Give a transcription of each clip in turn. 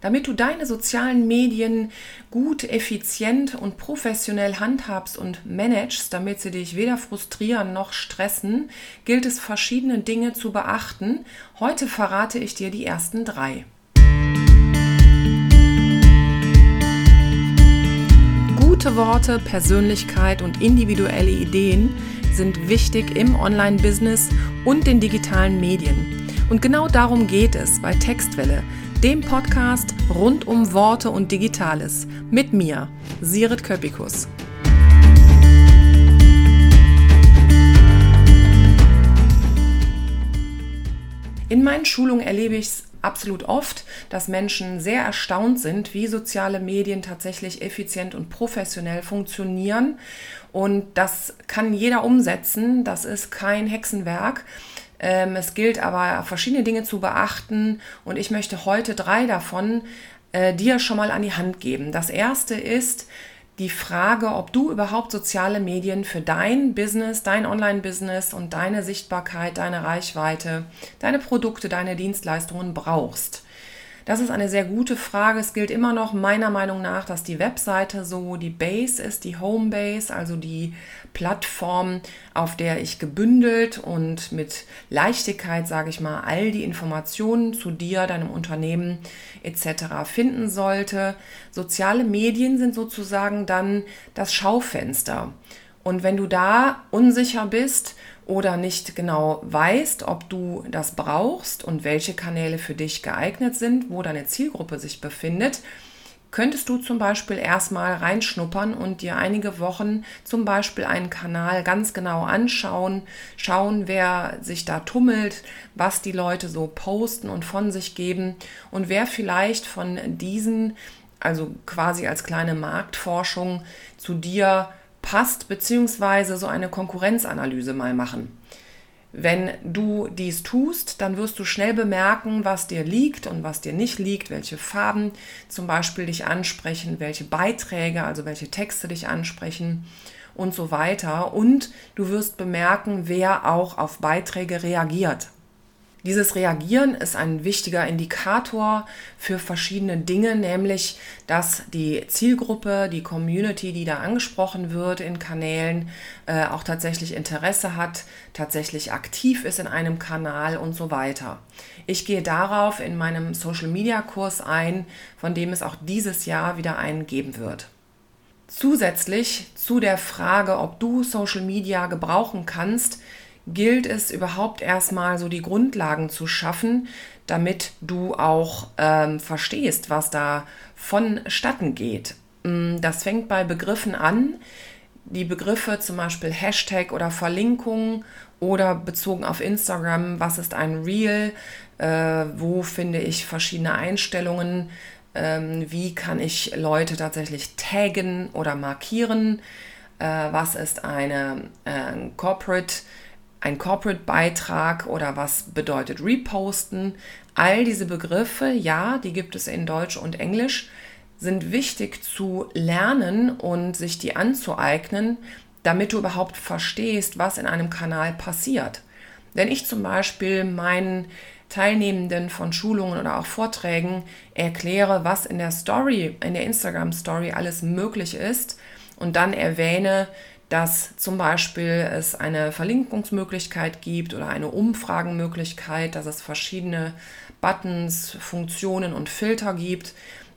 Damit du deine sozialen Medien gut, effizient und professionell handhabst und managst, damit sie dich weder frustrieren noch stressen, gilt es verschiedene Dinge zu beachten. Heute verrate ich dir die ersten drei. Gute Worte, Persönlichkeit und individuelle Ideen sind wichtig im Online-Business und den digitalen Medien. Und genau darum geht es bei Textwelle dem Podcast rund um Worte und Digitales. Mit mir, Sirit Köpikus. In meinen Schulungen erlebe ich es absolut oft, dass Menschen sehr erstaunt sind, wie soziale Medien tatsächlich effizient und professionell funktionieren. Und das kann jeder umsetzen. Das ist kein Hexenwerk. Ähm, es gilt aber verschiedene Dinge zu beachten und ich möchte heute drei davon äh, dir schon mal an die Hand geben. Das erste ist die Frage, ob du überhaupt soziale Medien für dein Business, dein Online-Business und deine Sichtbarkeit, deine Reichweite, deine Produkte, deine Dienstleistungen brauchst. Das ist eine sehr gute Frage. Es gilt immer noch meiner Meinung nach, dass die Webseite so die Base ist, die Homebase, also die Plattform, auf der ich gebündelt und mit Leichtigkeit, sage ich mal, all die Informationen zu dir, deinem Unternehmen etc. finden sollte. Soziale Medien sind sozusagen dann das Schaufenster. Und wenn du da unsicher bist oder nicht genau weißt, ob du das brauchst und welche Kanäle für dich geeignet sind, wo deine Zielgruppe sich befindet, könntest du zum Beispiel erstmal reinschnuppern und dir einige Wochen zum Beispiel einen Kanal ganz genau anschauen, schauen, wer sich da tummelt, was die Leute so posten und von sich geben und wer vielleicht von diesen, also quasi als kleine Marktforschung zu dir passt, beziehungsweise so eine Konkurrenzanalyse mal machen. Wenn du dies tust, dann wirst du schnell bemerken, was dir liegt und was dir nicht liegt, welche Farben zum Beispiel dich ansprechen, welche Beiträge, also welche Texte dich ansprechen und so weiter. Und du wirst bemerken, wer auch auf Beiträge reagiert. Dieses Reagieren ist ein wichtiger Indikator für verschiedene Dinge, nämlich dass die Zielgruppe, die Community, die da angesprochen wird in Kanälen, äh, auch tatsächlich Interesse hat, tatsächlich aktiv ist in einem Kanal und so weiter. Ich gehe darauf in meinem Social-Media-Kurs ein, von dem es auch dieses Jahr wieder einen geben wird. Zusätzlich zu der Frage, ob du Social Media gebrauchen kannst, gilt es überhaupt erstmal so die Grundlagen zu schaffen, damit du auch ähm, verstehst, was da vonstatten geht. Mm, das fängt bei Begriffen an. Die Begriffe zum Beispiel Hashtag oder Verlinkung oder bezogen auf Instagram, was ist ein Reel, äh, wo finde ich verschiedene Einstellungen, ähm, wie kann ich Leute tatsächlich taggen oder markieren, äh, was ist eine äh, Corporate ein Corporate-Beitrag oder was bedeutet Reposten. All diese Begriffe, ja, die gibt es in Deutsch und Englisch, sind wichtig zu lernen und sich die anzueignen, damit du überhaupt verstehst, was in einem Kanal passiert. Wenn ich zum Beispiel meinen Teilnehmenden von Schulungen oder auch Vorträgen erkläre, was in der Story, in der Instagram Story alles möglich ist und dann erwähne, dass zum Beispiel es eine Verlinkungsmöglichkeit gibt oder eine Umfragenmöglichkeit, dass es verschiedene Buttons, Funktionen und Filter gibt,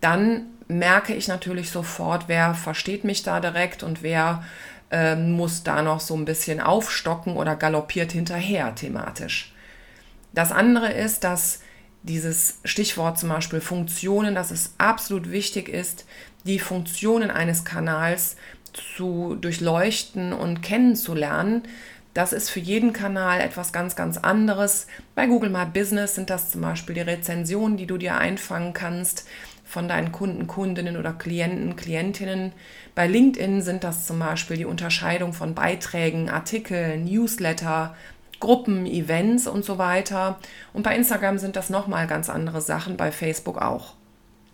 dann merke ich natürlich sofort, wer versteht mich da direkt und wer äh, muss da noch so ein bisschen aufstocken oder galoppiert hinterher thematisch. Das andere ist, dass dieses Stichwort zum Beispiel Funktionen, dass es absolut wichtig ist, die Funktionen eines Kanals zu durchleuchten und kennenzulernen. Das ist für jeden Kanal etwas ganz, ganz anderes. Bei Google My Business sind das zum Beispiel die Rezensionen, die du dir einfangen kannst von deinen Kunden, Kundinnen oder Klienten, Klientinnen. Bei LinkedIn sind das zum Beispiel die Unterscheidung von Beiträgen, Artikeln, Newsletter, Gruppen, Events und so weiter. Und bei Instagram sind das nochmal ganz andere Sachen, bei Facebook auch.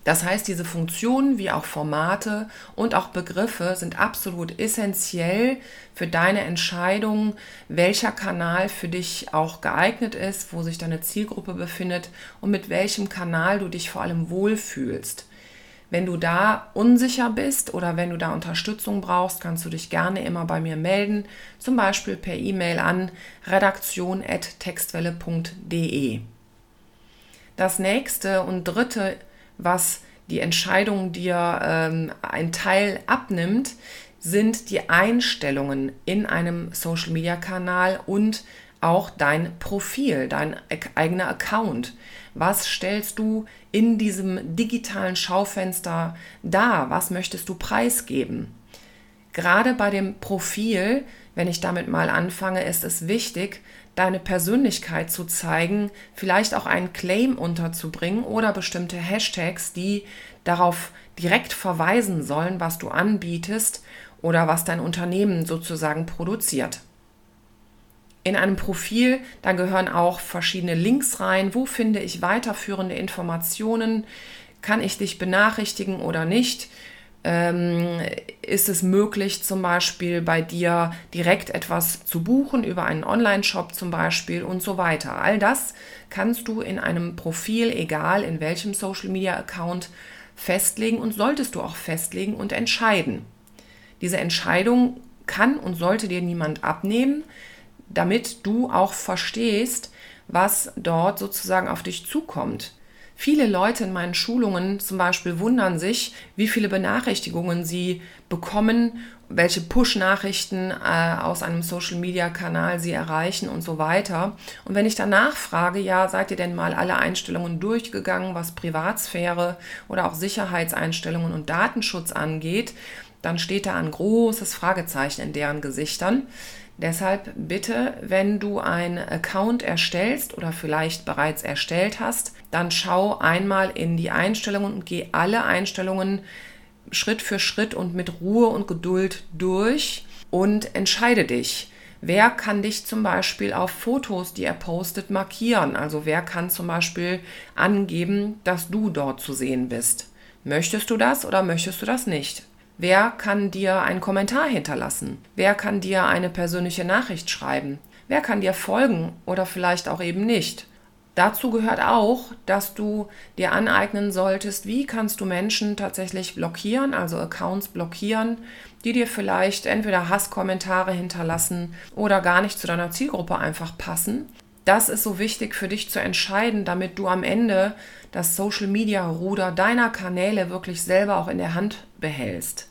Das heißt, diese Funktionen wie auch Formate und auch Begriffe sind absolut essentiell für deine Entscheidung, welcher Kanal für dich auch geeignet ist, wo sich deine Zielgruppe befindet und mit welchem Kanal du dich vor allem wohlfühlst. Wenn du da unsicher bist oder wenn du da Unterstützung brauchst, kannst du dich gerne immer bei mir melden, zum Beispiel per E-Mail an redaktion.textwelle.de. Das nächste und dritte was die Entscheidung dir ähm, ein Teil abnimmt, sind die Einstellungen in einem Social-Media-Kanal und auch dein Profil, dein eigener Account. Was stellst du in diesem digitalen Schaufenster dar? Was möchtest du preisgeben? Gerade bei dem Profil, wenn ich damit mal anfange, ist es wichtig, deine Persönlichkeit zu zeigen, vielleicht auch einen Claim unterzubringen oder bestimmte Hashtags, die darauf direkt verweisen sollen, was du anbietest oder was dein Unternehmen sozusagen produziert. In einem Profil, da gehören auch verschiedene Links rein. Wo finde ich weiterführende Informationen? Kann ich dich benachrichtigen oder nicht? Ähm, ist es möglich, zum Beispiel bei dir direkt etwas zu buchen über einen Online-Shop zum Beispiel und so weiter. All das kannst du in einem Profil, egal in welchem Social-Media-Account, festlegen und solltest du auch festlegen und entscheiden. Diese Entscheidung kann und sollte dir niemand abnehmen, damit du auch verstehst, was dort sozusagen auf dich zukommt. Viele Leute in meinen Schulungen zum Beispiel wundern sich, wie viele Benachrichtigungen sie bekommen, welche Push-Nachrichten äh, aus einem Social-Media-Kanal sie erreichen und so weiter. Und wenn ich danach frage, ja, seid ihr denn mal alle Einstellungen durchgegangen, was Privatsphäre oder auch Sicherheitseinstellungen und Datenschutz angeht, dann steht da ein großes Fragezeichen in deren Gesichtern. Deshalb bitte, wenn du einen Account erstellst oder vielleicht bereits erstellt hast, dann schau einmal in die Einstellungen und geh alle Einstellungen Schritt für Schritt und mit Ruhe und Geduld durch und entscheide dich. Wer kann dich zum Beispiel auf Fotos, die er postet, markieren? Also wer kann zum Beispiel angeben, dass du dort zu sehen bist? Möchtest du das oder möchtest du das nicht? Wer kann dir einen Kommentar hinterlassen? Wer kann dir eine persönliche Nachricht schreiben? Wer kann dir folgen oder vielleicht auch eben nicht? Dazu gehört auch, dass du dir aneignen solltest, wie kannst du Menschen tatsächlich blockieren, also Accounts blockieren, die dir vielleicht entweder Hasskommentare hinterlassen oder gar nicht zu deiner Zielgruppe einfach passen. Das ist so wichtig für dich zu entscheiden, damit du am Ende das Social-Media-Ruder deiner Kanäle wirklich selber auch in der Hand behältst.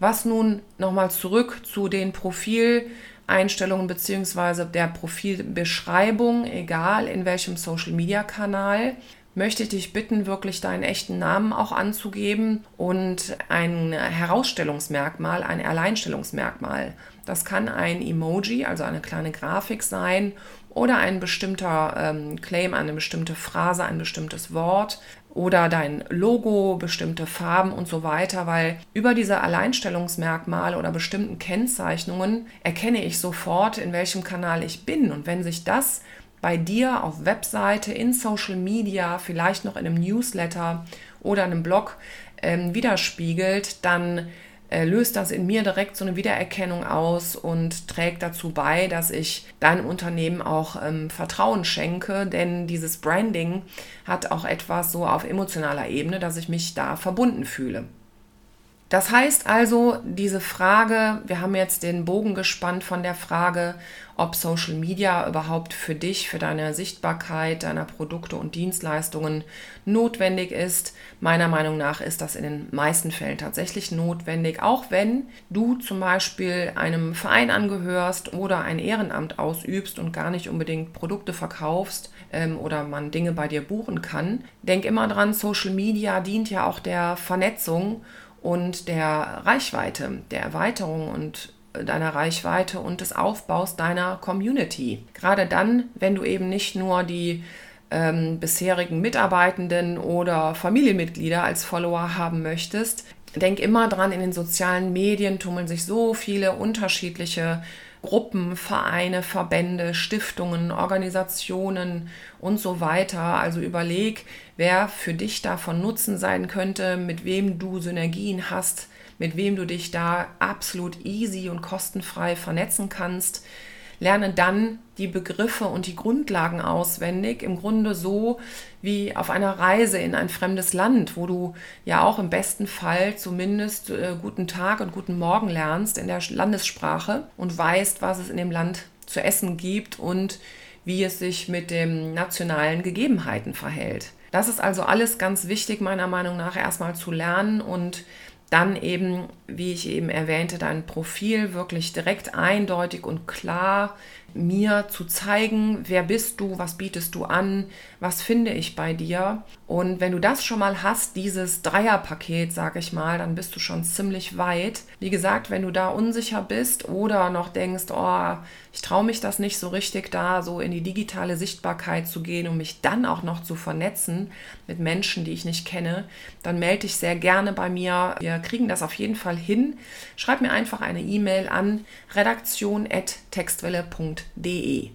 Was nun nochmal zurück zu den Profileinstellungen bzw. der Profilbeschreibung, egal in welchem Social-Media-Kanal, möchte ich dich bitten, wirklich deinen echten Namen auch anzugeben und ein Herausstellungsmerkmal, ein Alleinstellungsmerkmal. Das kann ein Emoji, also eine kleine Grafik sein oder ein bestimmter ähm, Claim, eine bestimmte Phrase, ein bestimmtes Wort oder dein Logo, bestimmte Farben und so weiter, weil über diese Alleinstellungsmerkmale oder bestimmten Kennzeichnungen erkenne ich sofort, in welchem Kanal ich bin. Und wenn sich das bei dir auf Webseite, in Social Media, vielleicht noch in einem Newsletter oder einem Blog ähm, widerspiegelt, dann löst das in mir direkt so eine Wiedererkennung aus und trägt dazu bei, dass ich deinem Unternehmen auch ähm, Vertrauen schenke, denn dieses Branding hat auch etwas so auf emotionaler Ebene, dass ich mich da verbunden fühle. Das heißt also, diese Frage, wir haben jetzt den Bogen gespannt von der Frage, ob Social Media überhaupt für dich, für deine Sichtbarkeit deiner Produkte und Dienstleistungen notwendig ist. Meiner Meinung nach ist das in den meisten Fällen tatsächlich notwendig, auch wenn du zum Beispiel einem Verein angehörst oder ein Ehrenamt ausübst und gar nicht unbedingt Produkte verkaufst ähm, oder man Dinge bei dir buchen kann. Denk immer dran, Social Media dient ja auch der Vernetzung und der Reichweite, der Erweiterung und äh, deiner Reichweite und des Aufbaus deiner Community. Gerade dann, wenn du eben nicht nur die ähm, bisherigen Mitarbeitenden oder Familienmitglieder als Follower haben möchtest, denk immer dran, in den sozialen Medien tummeln sich so viele unterschiedliche Gruppen, Vereine, Verbände, Stiftungen, Organisationen und so weiter. Also überleg, wer für dich davon Nutzen sein könnte, mit wem du Synergien hast, mit wem du dich da absolut easy und kostenfrei vernetzen kannst lerne dann die Begriffe und die Grundlagen auswendig, im Grunde so wie auf einer Reise in ein fremdes Land, wo du ja auch im besten Fall zumindest äh, guten Tag und guten Morgen lernst in der Landessprache und weißt, was es in dem Land zu essen gibt und wie es sich mit den nationalen Gegebenheiten verhält. Das ist also alles ganz wichtig, meiner Meinung nach, erstmal zu lernen und dann eben, wie ich eben erwähnte, dein Profil wirklich direkt eindeutig und klar mir zu zeigen, wer bist du, was bietest du an, was finde ich bei dir. Und wenn du das schon mal hast, dieses Dreierpaket, sag ich mal, dann bist du schon ziemlich weit. Wie gesagt, wenn du da unsicher bist oder noch denkst, oh, ich traue mich das nicht so richtig da, so in die digitale Sichtbarkeit zu gehen und mich dann auch noch zu vernetzen mit Menschen, die ich nicht kenne, dann melde dich sehr gerne bei mir. Wir kriegen das auf jeden Fall hin. Schreib mir einfach eine E-Mail an redaktion.textwelle.de. de.